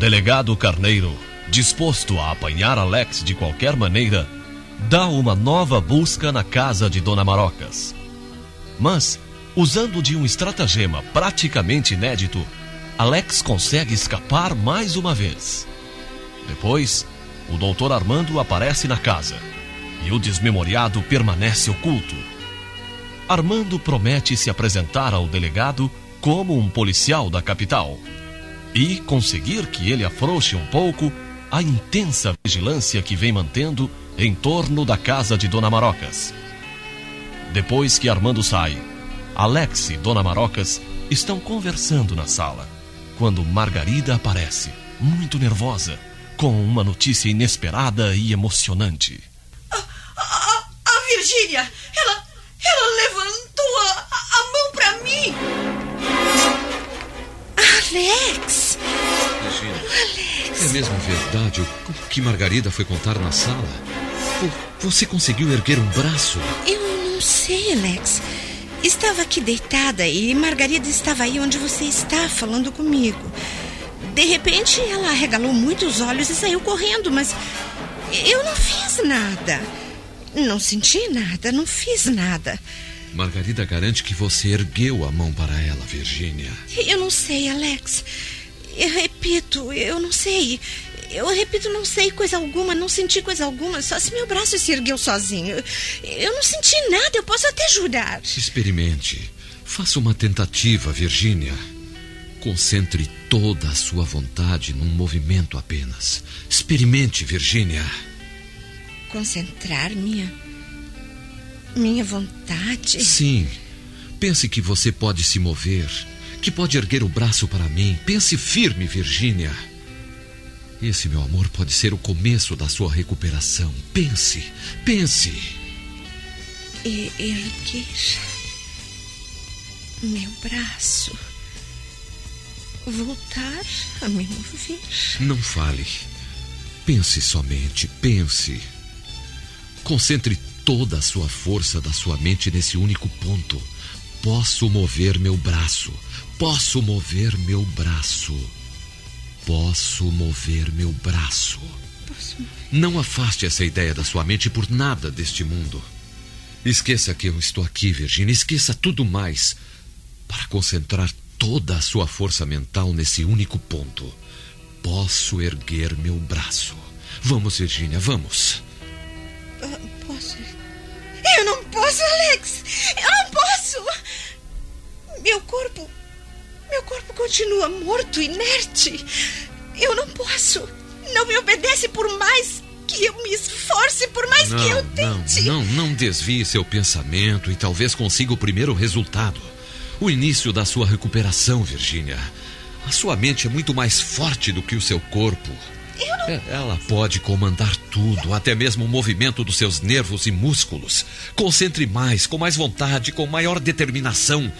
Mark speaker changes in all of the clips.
Speaker 1: Delegado Carneiro, disposto a apanhar Alex de qualquer maneira, dá uma nova busca na casa de Dona Marocas. Mas, usando de um estratagema praticamente inédito, Alex consegue escapar mais uma vez. Depois, o doutor Armando aparece na casa e o desmemoriado permanece oculto. Armando promete se apresentar ao delegado como um policial da capital e conseguir que ele afrouxe um pouco a intensa vigilância que vem mantendo em torno da casa de Dona Marocas. Depois que Armando sai, Alex e Dona Marocas estão conversando na sala, quando Margarida aparece, muito nervosa, com uma notícia inesperada e emocionante.
Speaker 2: A, a, a Virgínia, ela, ela levantou a, a mão para mim. Alex!
Speaker 3: Virgínia, é mesmo verdade o que Margarida foi contar na sala? Vo- Você conseguiu erguer um braço?
Speaker 4: Eu não sei, Alex. Estava aqui deitada e Margarida estava aí onde você está, falando comigo. De repente, ela regalou muito os olhos e saiu correndo, mas eu não fiz nada. Não senti nada, não fiz nada.
Speaker 3: Margarida garante que você ergueu a mão para ela, Virgínia.
Speaker 4: Eu não sei, Alex. Eu repito, eu não sei. Eu repito, não sei coisa alguma, não senti coisa alguma, só se meu braço se ergueu sozinho. Eu não senti nada, eu posso até jurar.
Speaker 3: Experimente. Faça uma tentativa, Virgínia. Concentre toda a sua vontade num movimento apenas. Experimente, Virgínia.
Speaker 4: Concentrar minha. Minha vontade.
Speaker 3: Sim. Pense que você pode se mover, que pode erguer o braço para mim. Pense firme, Virgínia. Esse, meu amor, pode ser o começo da sua recuperação. Pense, pense.
Speaker 4: E erguer. meu braço. Voltar a me mover.
Speaker 3: Não fale. Pense somente, pense. Concentre toda a sua força da sua mente nesse único ponto. Posso mover meu braço. Posso mover meu braço. Posso mover meu braço. Não afaste essa ideia da sua mente por nada deste mundo. Esqueça que eu estou aqui, Virginia. Esqueça tudo mais para concentrar toda a sua força mental nesse único ponto. Posso erguer meu braço. Vamos, Virginia, vamos.
Speaker 2: Alex! Eu não posso!
Speaker 4: Meu corpo. Meu corpo continua morto, inerte. Eu não posso. Não me obedece por mais que eu me esforce, por mais
Speaker 3: não,
Speaker 4: que eu
Speaker 3: não,
Speaker 4: tente.
Speaker 3: não, não desvie seu pensamento e talvez consiga o primeiro resultado. O início da sua recuperação, Virginia. A sua mente é muito mais forte do que o seu corpo.
Speaker 4: Não.
Speaker 3: É, Ela pode comandar tudo, até mesmo o movimento dos seus nervos e músculos. Concentre mais, com mais vontade, com maior determinação,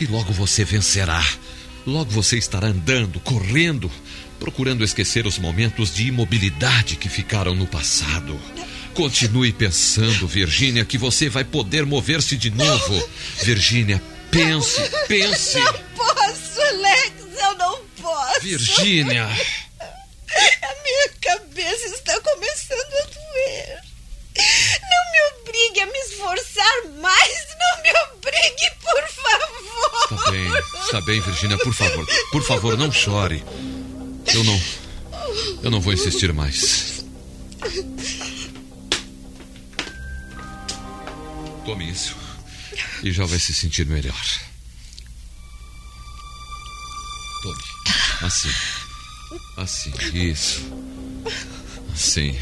Speaker 3: e logo você vencerá. Logo você estará andando, correndo, procurando esquecer os momentos de imobilidade que ficaram no passado. Continue pensando, Virgínia, que você vai poder mover-se de novo. Virgínia, pense, pense.
Speaker 2: Não posso, Alex! Eu não posso!
Speaker 3: Virgínia.
Speaker 2: Minha cabeça está começando a doer. Não me obrigue a me esforçar mais. Não me obrigue, por favor.
Speaker 3: Tá bem, tá bem, Virgínia, por favor. Por favor, não chore. Eu não. Eu não vou insistir mais. Tome isso. E já vai se sentir melhor. Tome. Assim. Assim, isso. Assim.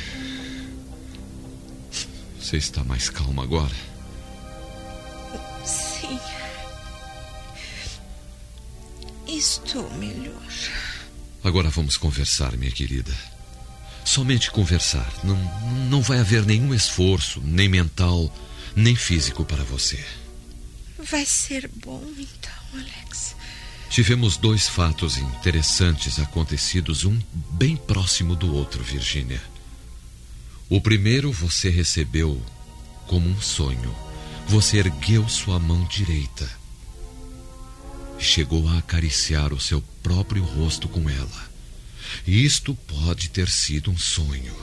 Speaker 3: Você está mais calma agora?
Speaker 4: Sim. Estou melhor.
Speaker 3: Agora vamos conversar, minha querida. Somente conversar. Não, não vai haver nenhum esforço, nem mental, nem físico para você.
Speaker 4: Vai ser bom então, Alex.
Speaker 3: Tivemos dois fatos interessantes acontecidos, um bem próximo do outro, Virgínia. O primeiro você recebeu como um sonho. Você ergueu sua mão direita e chegou a acariciar o seu próprio rosto com ela. Isto pode ter sido um sonho.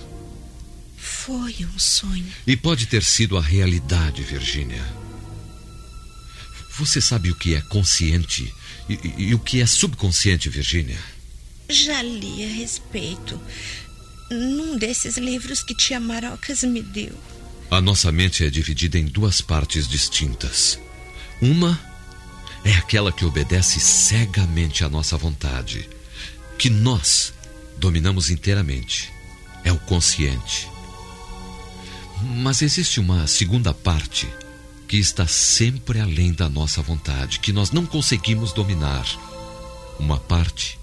Speaker 4: Foi um sonho.
Speaker 3: E pode ter sido a realidade, Virgínia. Você sabe o que é consciente e, e, e o que é subconsciente, Virgínia?
Speaker 4: Já li a respeito. Num desses livros que tia Marocas me deu.
Speaker 3: A nossa mente é dividida em duas partes distintas. Uma é aquela que obedece cegamente à nossa vontade, que nós dominamos inteiramente. É o consciente. Mas existe uma segunda parte que está sempre além da nossa vontade, que nós não conseguimos dominar. Uma parte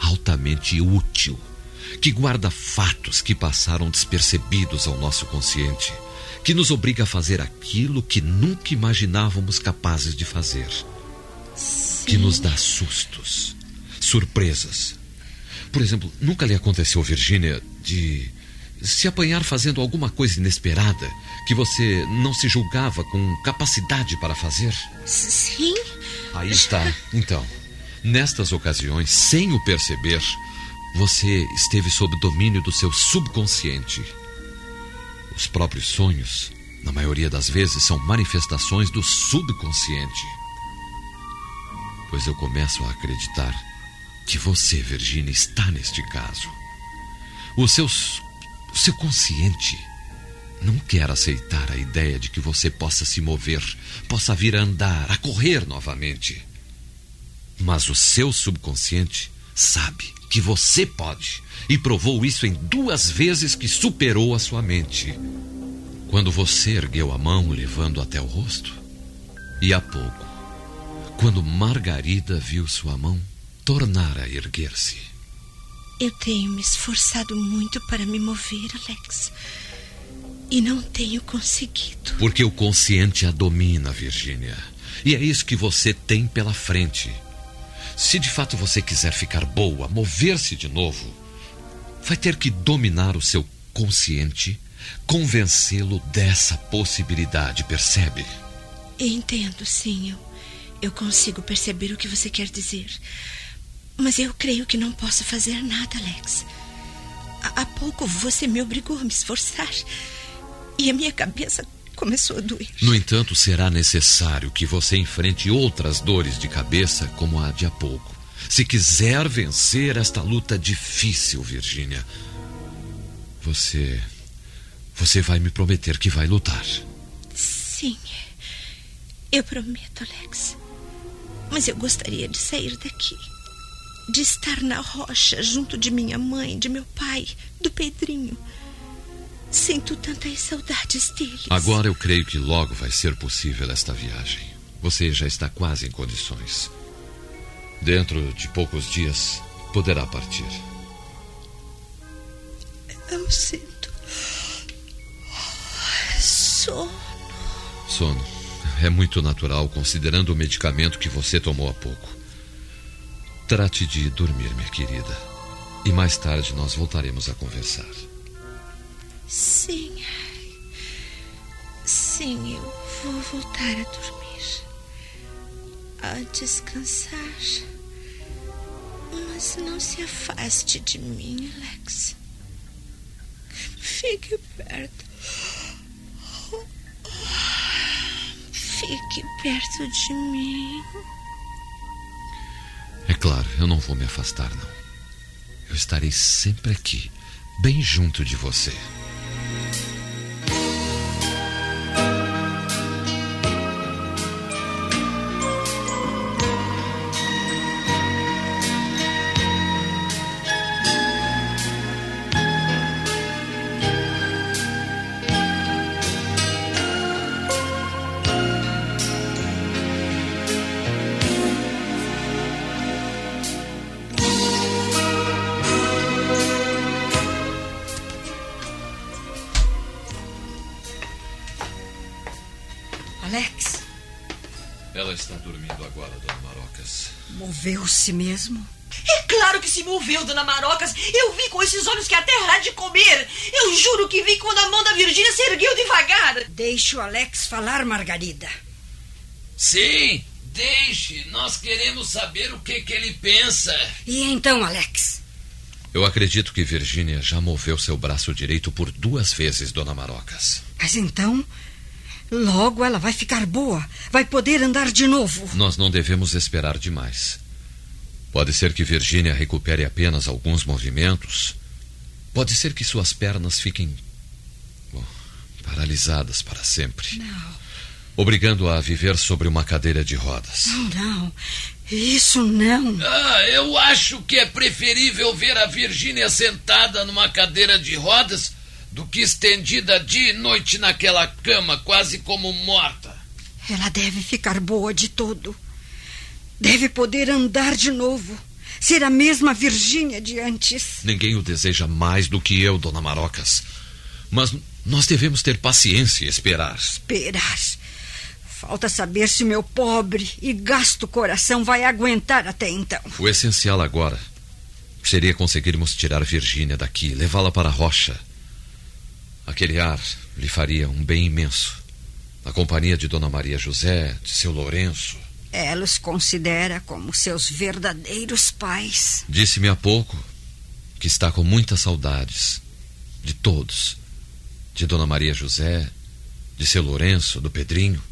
Speaker 3: altamente útil, que guarda fatos que passaram despercebidos ao nosso consciente, que nos obriga a fazer aquilo que nunca imaginávamos capazes de fazer,
Speaker 4: Sim.
Speaker 3: que nos dá sustos, surpresas. Por exemplo, nunca lhe aconteceu, Virgínia, de se apanhar fazendo alguma coisa inesperada que você não se julgava com capacidade para fazer?
Speaker 4: Sim.
Speaker 3: Aí está. Então, nestas ocasiões, sem o perceber, você esteve sob domínio do seu subconsciente. Os próprios sonhos, na maioria das vezes, são manifestações do subconsciente. Pois eu começo a acreditar que você, Virginia, está neste caso. O seu, o seu consciente não quer aceitar a ideia de que você possa se mover, possa vir a andar, a correr novamente. Mas o seu subconsciente sabe que você pode e provou isso em duas vezes que superou a sua mente. Quando você ergueu a mão levando até o rosto, e há pouco, quando Margarida viu sua mão tornar a erguer-se.
Speaker 4: Eu tenho me esforçado muito para me mover, Alex. E não tenho conseguido.
Speaker 3: Porque o consciente a domina, Virginia. E é isso que você tem pela frente. Se de fato você quiser ficar boa, mover-se de novo, vai ter que dominar o seu consciente, convencê-lo dessa possibilidade, percebe?
Speaker 4: Entendo, sim. Eu, eu consigo perceber o que você quer dizer. Mas eu creio que não posso fazer nada, Alex. Há, há pouco você me obrigou a me esforçar. E a minha cabeça começou a doer.
Speaker 3: No entanto, será necessário que você enfrente outras dores de cabeça, como a de há pouco. Se quiser vencer esta luta difícil, Virginia, você. Você vai me prometer que vai lutar.
Speaker 4: Sim. Eu prometo, Alex. Mas eu gostaria de sair daqui. De estar na rocha junto de minha mãe, de meu pai, do Pedrinho. Sinto tantas saudades deles.
Speaker 3: Agora eu creio que logo vai ser possível esta viagem. Você já está quase em condições. Dentro de poucos dias, poderá partir.
Speaker 4: Eu sinto. Sono.
Speaker 3: Sono. É muito natural, considerando o medicamento que você tomou há pouco. Trate de dormir, minha querida. E mais tarde nós voltaremos a conversar.
Speaker 4: Sim. Sim, eu vou voltar a dormir. A descansar. Mas não se afaste de mim, Alex. Fique perto. Fique perto de mim.
Speaker 3: Claro, eu não vou me afastar, não. Eu estarei sempre aqui, bem junto de você.
Speaker 2: Mesmo?
Speaker 5: É claro que se moveu, dona Marocas. Eu vi com esses olhos que a terra há de comer. Eu juro que vi quando a mão da Virgínia se ergueu devagar.
Speaker 2: Deixe o Alex falar, Margarida.
Speaker 6: Sim, deixe. Nós queremos saber o que, que ele pensa.
Speaker 2: E então, Alex?
Speaker 3: Eu acredito que Virgínia já moveu seu braço direito por duas vezes, dona Marocas.
Speaker 2: Mas então, logo ela vai ficar boa. Vai poder andar de novo.
Speaker 3: Nós não devemos esperar demais. Pode ser que Virgínia recupere apenas alguns movimentos. Pode ser que suas pernas fiquem bom, paralisadas para sempre.
Speaker 2: Não.
Speaker 3: Obrigando-a a viver sobre uma cadeira de rodas.
Speaker 2: Não, não. Isso não.
Speaker 6: Ah, eu acho que é preferível ver a Virgínia sentada numa cadeira de rodas do que estendida dia e noite naquela cama, quase como morta.
Speaker 2: Ela deve ficar boa de todo. Deve poder andar de novo. Ser a mesma Virgínia de antes.
Speaker 3: Ninguém o deseja mais do que eu, dona Marocas. Mas nós devemos ter paciência e esperar.
Speaker 2: Esperar. Falta saber se meu pobre e gasto coração vai aguentar até então.
Speaker 3: O essencial agora seria conseguirmos tirar Virgínia daqui, levá-la para a rocha. Aquele ar lhe faria um bem imenso. A companhia de Dona Maria José, de seu Lourenço.
Speaker 2: Ela os considera como seus verdadeiros pais.
Speaker 3: Disse-me há pouco que está com muitas saudades de todos. De Dona Maria José, de seu Lourenço, do Pedrinho.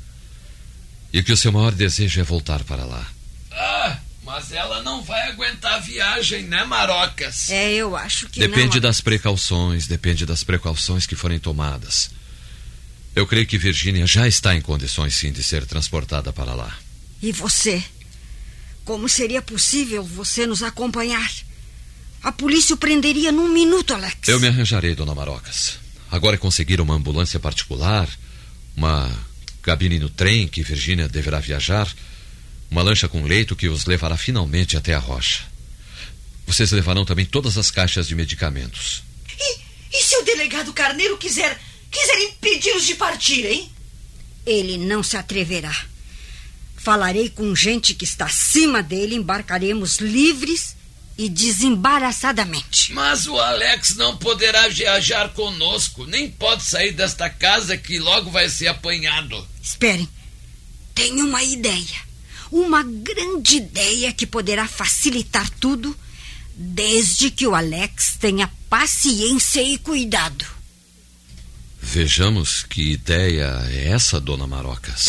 Speaker 3: E que o seu maior desejo é voltar para lá.
Speaker 6: Ah, mas ela não vai aguentar a viagem, né, Marocas?
Speaker 2: É, eu acho que
Speaker 3: Depende
Speaker 2: não.
Speaker 3: das precauções, depende das precauções que forem tomadas. Eu creio que Virgínia já está em condições sim de ser transportada para lá.
Speaker 2: E você? Como seria possível você nos acompanhar? A polícia o prenderia num minuto, Alex.
Speaker 3: Eu me arranjarei, dona Marocas. Agora é conseguir uma ambulância particular, uma cabine no trem que Virgínia deverá viajar, uma lancha com leito que os levará finalmente até a rocha. Vocês levarão também todas as caixas de medicamentos.
Speaker 5: E, e se o delegado Carneiro quiser, quiser impedi-los de partir, hein?
Speaker 2: Ele não se atreverá. Falarei com gente que está acima dele, embarcaremos livres e desembaraçadamente.
Speaker 6: Mas o Alex não poderá viajar conosco, nem pode sair desta casa que logo vai ser apanhado.
Speaker 2: Esperem. Tenho uma ideia. Uma grande ideia que poderá facilitar tudo, desde que o Alex tenha paciência e cuidado.
Speaker 3: Vejamos que ideia é essa, dona Marocas.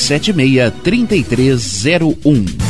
Speaker 7: 3276-3301.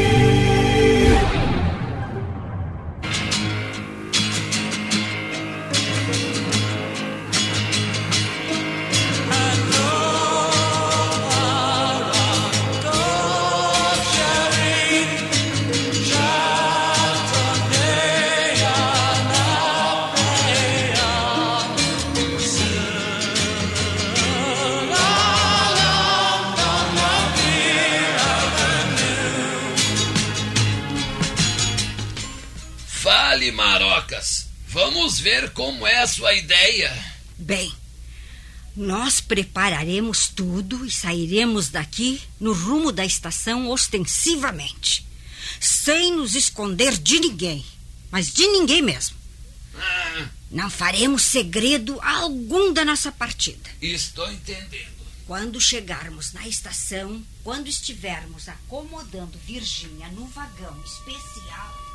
Speaker 6: Vamos ver como é a sua ideia.
Speaker 2: Bem, nós prepararemos tudo e sairemos daqui no rumo da estação ostensivamente, sem nos esconder de ninguém, mas de ninguém mesmo.
Speaker 6: Ah,
Speaker 2: Não faremos segredo algum da nossa partida.
Speaker 6: estou entendendo.
Speaker 2: Quando chegarmos na estação, quando estivermos acomodando Virgínia no vagão especial.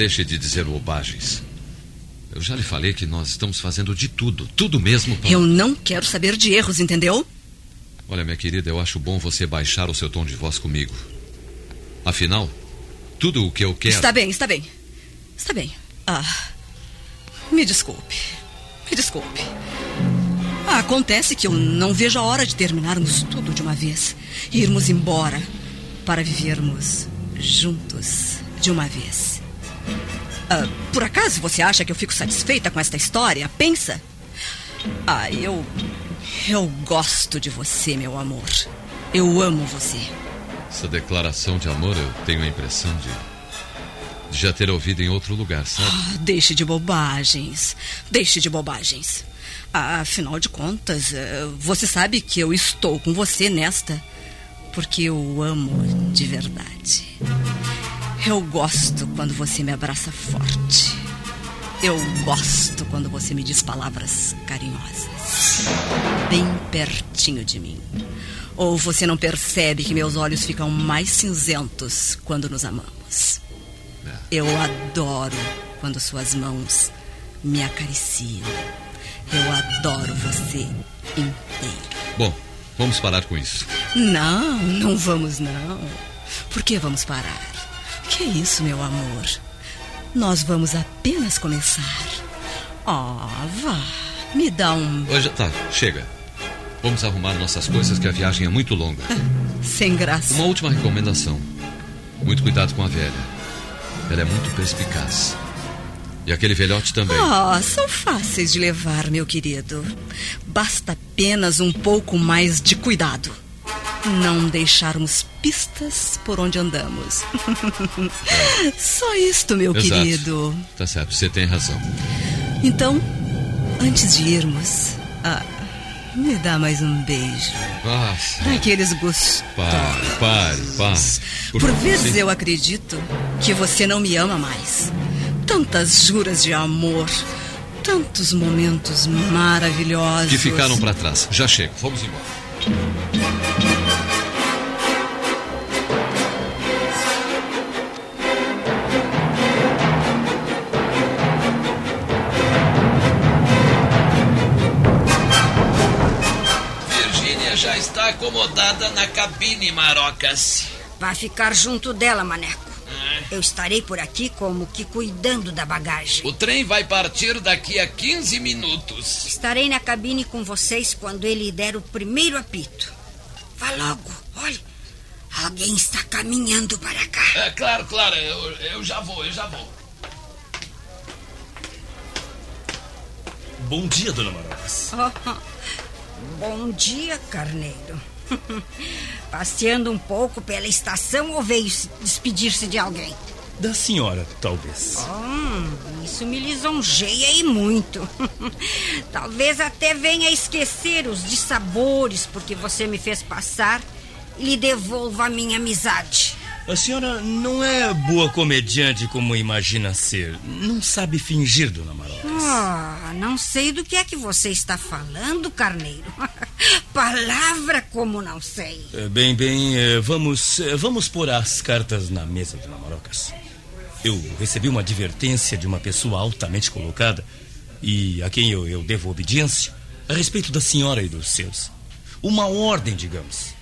Speaker 3: Deixe de dizer bobagens. Eu já lhe falei que nós estamos fazendo de tudo, tudo mesmo para.
Speaker 5: Eu não quero saber de erros, entendeu?
Speaker 3: Olha, minha querida, eu acho bom você baixar o seu tom de voz comigo. Afinal, tudo o que eu quero.
Speaker 5: Está bem, está bem. Está bem. Ah, me desculpe. Me desculpe. Ah, acontece que eu não vejo a hora de terminarmos tudo de uma vez. E irmos embora para vivermos juntos de uma vez. Ah, por acaso você acha que eu fico satisfeita com esta história? Pensa. Ah, eu. Eu gosto de você, meu amor. Eu amo você.
Speaker 3: Essa declaração de amor eu tenho a impressão de. de já ter ouvido em outro lugar, sabe?
Speaker 5: Ah, deixe de bobagens. Deixe de bobagens. Ah, afinal de contas, eh, você sabe que eu estou com você nesta. Porque eu amo de verdade. Eu gosto quando você me abraça forte. Eu gosto quando você me diz palavras carinhosas. Bem pertinho de mim. Ou você não percebe que meus olhos ficam mais cinzentos quando nos amamos? Eu adoro quando suas mãos me acariciam. Eu adoro você inteiro.
Speaker 3: Bom, vamos parar com isso.
Speaker 5: Não, não vamos não. Por que vamos parar? Que isso, meu amor? Nós vamos apenas começar. Oh, vá. Me dá um.
Speaker 3: Hoje, tá, chega. Vamos arrumar nossas coisas que a viagem é muito longa.
Speaker 5: Sem graça.
Speaker 3: Uma última recomendação. Muito cuidado com a velha. Ela é muito perspicaz. E aquele velhote também.
Speaker 5: Oh, são fáceis de levar, meu querido. Basta apenas um pouco mais de cuidado. Não deixarmos pistas por onde andamos. Só isto, meu
Speaker 3: Exato.
Speaker 5: querido.
Speaker 3: Tá certo, você tem razão.
Speaker 5: Então, antes de irmos, ah, me dá mais um beijo.
Speaker 3: Nossa.
Speaker 5: Daqueles gostosos.
Speaker 3: Pare, pare, pare.
Speaker 5: Por,
Speaker 3: favor,
Speaker 5: vezes
Speaker 3: sim.
Speaker 5: eu acredito que você não me ama mais. Tantas juras de amor, tantos momentos maravilhosos.
Speaker 3: Que ficaram pra trás. Já chego, vamos embora.
Speaker 6: Acomodada na cabine, Marocas.
Speaker 2: Vai ficar junto dela, Maneco. Eu estarei por aqui como que cuidando da bagagem.
Speaker 6: O trem vai partir daqui a 15 minutos.
Speaker 2: Estarei na cabine com vocês quando ele der o primeiro apito. Vá logo, olhe. Alguém está caminhando para cá.
Speaker 6: É, claro, claro, eu, eu já vou, eu já vou.
Speaker 8: Bom dia, dona Marocas.
Speaker 2: Bom dia, Carneiro. Passeando um pouco pela estação ou veio se despedir-se de alguém?
Speaker 8: Da senhora, talvez.
Speaker 2: Hum, isso me lisonjeia e muito. Talvez até venha esquecer os dissabores porque você me fez passar e lhe devolva a minha amizade.
Speaker 8: A senhora não é boa comediante como imagina ser. Não sabe fingir, dona Marocas.
Speaker 2: Ah, não sei do que é que você está falando, Carneiro. Palavra como não sei.
Speaker 8: Eh, Bem, bem, eh, vamos, eh, vamos pôr as cartas na mesa, dona Marocas. Eu recebi uma advertência de uma pessoa altamente colocada e a quem eu, eu devo obediência a respeito da senhora e dos seus. Uma ordem, digamos.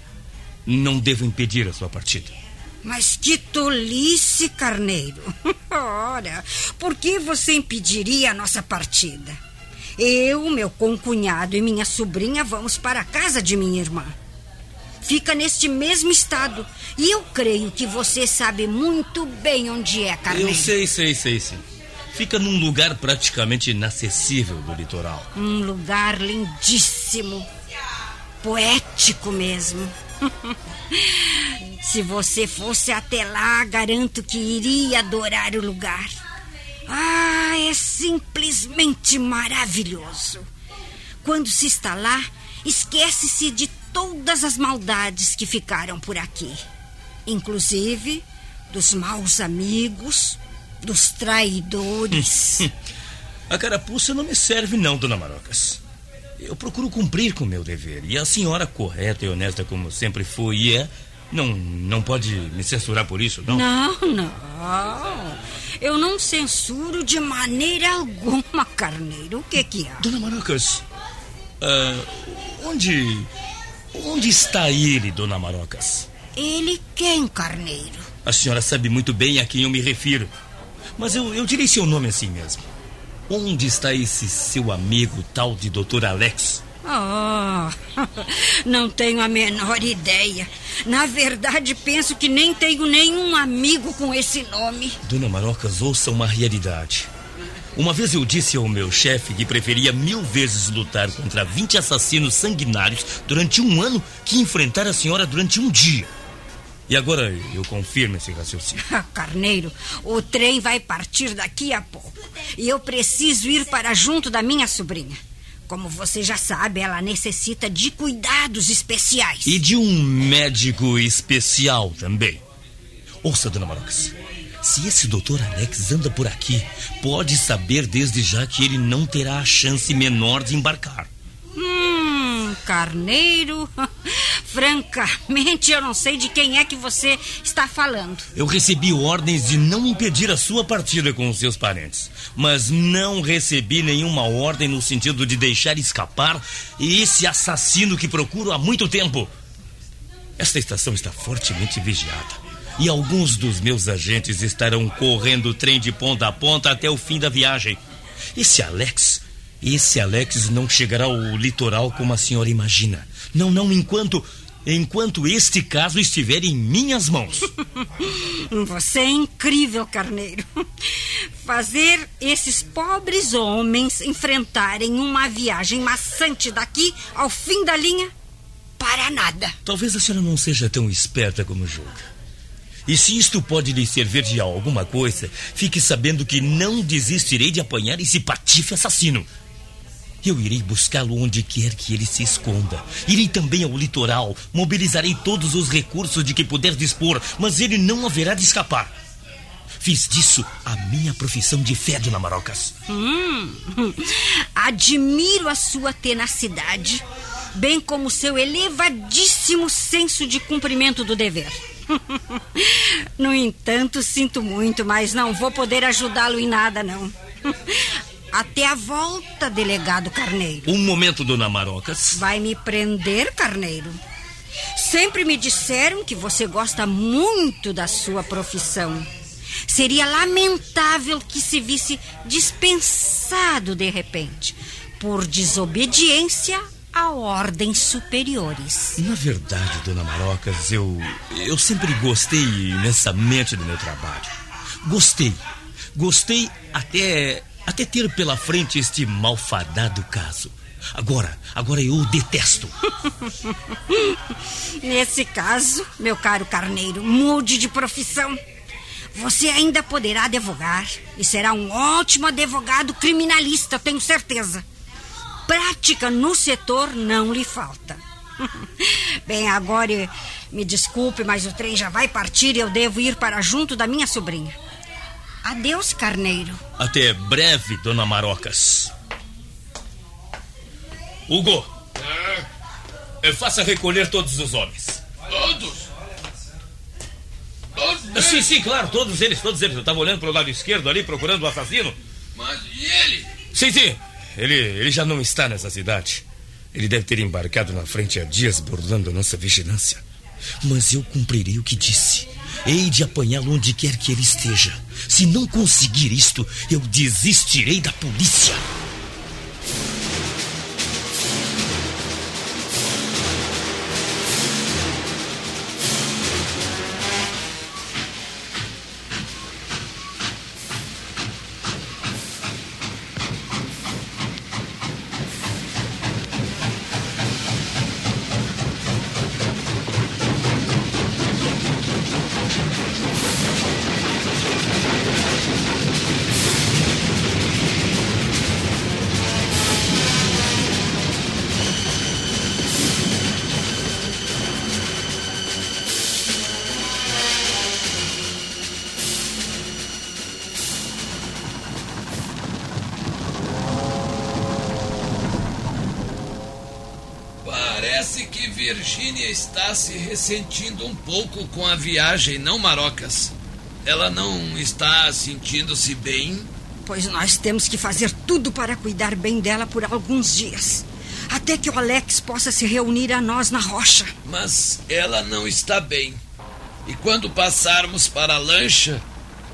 Speaker 8: Não devo impedir a sua partida.
Speaker 2: Mas que tolice, Carneiro. Ora, por que você impediria a nossa partida? Eu, meu concunhado e minha sobrinha vamos para a casa de minha irmã. Fica neste mesmo estado. E eu creio que você sabe muito bem onde é, Carneiro.
Speaker 8: Eu sei, sei, sei, sim. Fica num lugar praticamente inacessível do litoral.
Speaker 2: Um lugar lindíssimo. Poético mesmo. Se você fosse até lá, garanto que iria adorar o lugar. Ah, é simplesmente maravilhoso. Quando se está lá, esquece-se de todas as maldades que ficaram por aqui, inclusive dos maus amigos, dos traidores.
Speaker 8: A carapuça não me serve, não, dona Marocas. Eu procuro cumprir com o meu dever. E a senhora, correta e honesta como sempre foi é, não, não pode me censurar por isso, não?
Speaker 2: Não, não. Eu não censuro de maneira alguma, Carneiro. O que que há?
Speaker 8: Dona Marocas, ah, onde. Onde está ele, dona Marocas?
Speaker 2: Ele quem, Carneiro?
Speaker 8: A senhora sabe muito bem a quem eu me refiro. Mas eu, eu direi seu nome assim mesmo. Onde está esse seu amigo tal de Dr. Alex?
Speaker 2: Ah, não tenho a menor ideia. Na verdade, penso que nem tenho nenhum amigo com esse nome.
Speaker 8: Dona Marocas, ouça uma realidade. Uma vez eu disse ao meu chefe que preferia mil vezes lutar contra 20 assassinos sanguinários durante um ano que enfrentar a senhora durante um dia. E agora eu confirmo esse raciocínio.
Speaker 2: Carneiro, o trem vai partir daqui a pouco. E eu preciso ir para junto da minha sobrinha. Como você já sabe, ela necessita de cuidados especiais.
Speaker 8: E de um médico especial também. Ouça, dona Marocas. Se esse doutor Alex anda por aqui, pode saber desde já que ele não terá a chance menor de embarcar.
Speaker 2: Hum, carneiro. Francamente, eu não sei de quem é que você está falando.
Speaker 8: Eu recebi ordens de não impedir a sua partida com os seus parentes, mas não recebi nenhuma ordem no sentido de deixar escapar esse assassino que procuro há muito tempo. Esta estação está fortemente vigiada. E alguns dos meus agentes estarão correndo o trem de ponta a ponta até o fim da viagem. Esse Alex, esse Alex não chegará ao litoral como a senhora imagina. Não, não, enquanto enquanto este caso estiver em minhas mãos.
Speaker 2: Você é incrível, Carneiro. Fazer esses pobres homens enfrentarem uma viagem maçante daqui ao fim da linha para nada.
Speaker 8: Talvez a senhora não seja tão esperta como julga. E se isto pode lhe servir de alguma coisa, fique sabendo que não desistirei de apanhar esse patife assassino. Eu irei buscá-lo onde quer que ele se esconda. Irei também ao litoral. Mobilizarei todos os recursos de que puder dispor, mas ele não haverá de escapar. Fiz disso a minha profissão de fé, dona Marocas.
Speaker 2: Hum, admiro a sua tenacidade, bem como seu elevadíssimo senso de cumprimento do dever. No entanto, sinto muito, mas não vou poder ajudá-lo em nada, não. Até a volta, delegado Carneiro.
Speaker 8: Um momento, dona Marocas.
Speaker 2: Vai me prender, Carneiro? Sempre me disseram que você gosta muito da sua profissão. Seria lamentável que se visse dispensado de repente por desobediência a ordens superiores.
Speaker 8: Na verdade, dona Marocas, eu eu sempre gostei imensamente do meu trabalho. Gostei. Gostei até até ter pela frente este malfadado caso. Agora, agora eu o detesto.
Speaker 2: Nesse caso, meu caro carneiro, mude de profissão. Você ainda poderá advogar e será um ótimo advogado criminalista, tenho certeza. Prática no setor não lhe falta. Bem, agora me desculpe, mas o trem já vai partir e eu devo ir para junto da minha sobrinha. Adeus, carneiro.
Speaker 8: Até breve, dona Marocas. Hugo, é, faça recolher todos os homens.
Speaker 6: Todos?
Speaker 8: Todos? Sim, sim, claro, todos eles, todos eles. Eu estava olhando para o lado esquerdo ali, procurando o assassino.
Speaker 6: Mas e ele?
Speaker 8: Sim, sim. Ele, ele já não está nessa cidade. Ele deve ter embarcado na frente há dias, burlando a nossa vigilância. Mas eu cumprirei o que disse. Hei de apanhá-lo onde quer que ele esteja. Se não conseguir isto, eu desistirei da polícia.
Speaker 6: Ressentindo um pouco com a viagem, não, Marocas? Ela não está sentindo-se bem?
Speaker 2: Pois nós temos que fazer tudo para cuidar bem dela por alguns dias. Até que o Alex possa se reunir a nós na rocha.
Speaker 6: Mas ela não está bem. E quando passarmos para a lancha,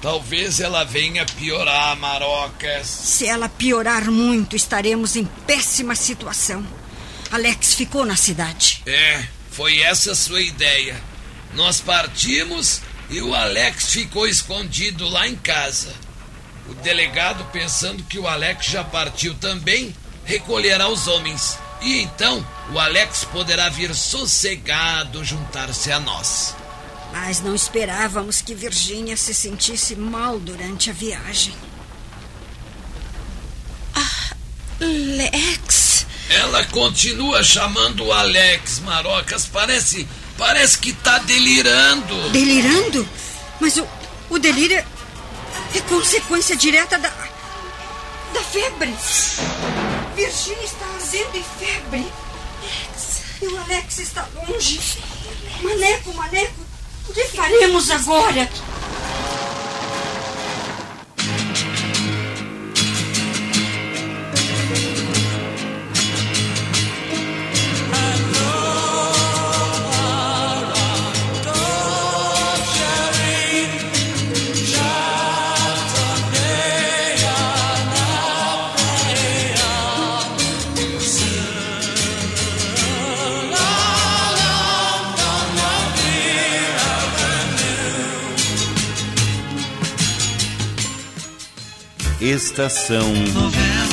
Speaker 6: talvez ela venha piorar, Marocas.
Speaker 2: Se ela piorar muito, estaremos em péssima situação. Alex ficou na cidade.
Speaker 6: É, foi essa a sua ideia. Nós partimos e o Alex ficou escondido lá em casa. O delegado, pensando que o Alex já partiu também, recolherá os homens. E então o Alex poderá vir sossegado juntar-se a nós.
Speaker 2: Mas não esperávamos que Virgínia se sentisse mal durante a viagem.
Speaker 4: Alex.
Speaker 6: Ela continua chamando o Alex, Marocas. Parece. Parece que tá delirando.
Speaker 2: Delirando? Mas o, o delírio É consequência direta da. da febre. Virginia está ardendo em febre. E o Alex está longe. Maneco, maneco, o que faremos agora?
Speaker 9: Estação
Speaker 10: Novela.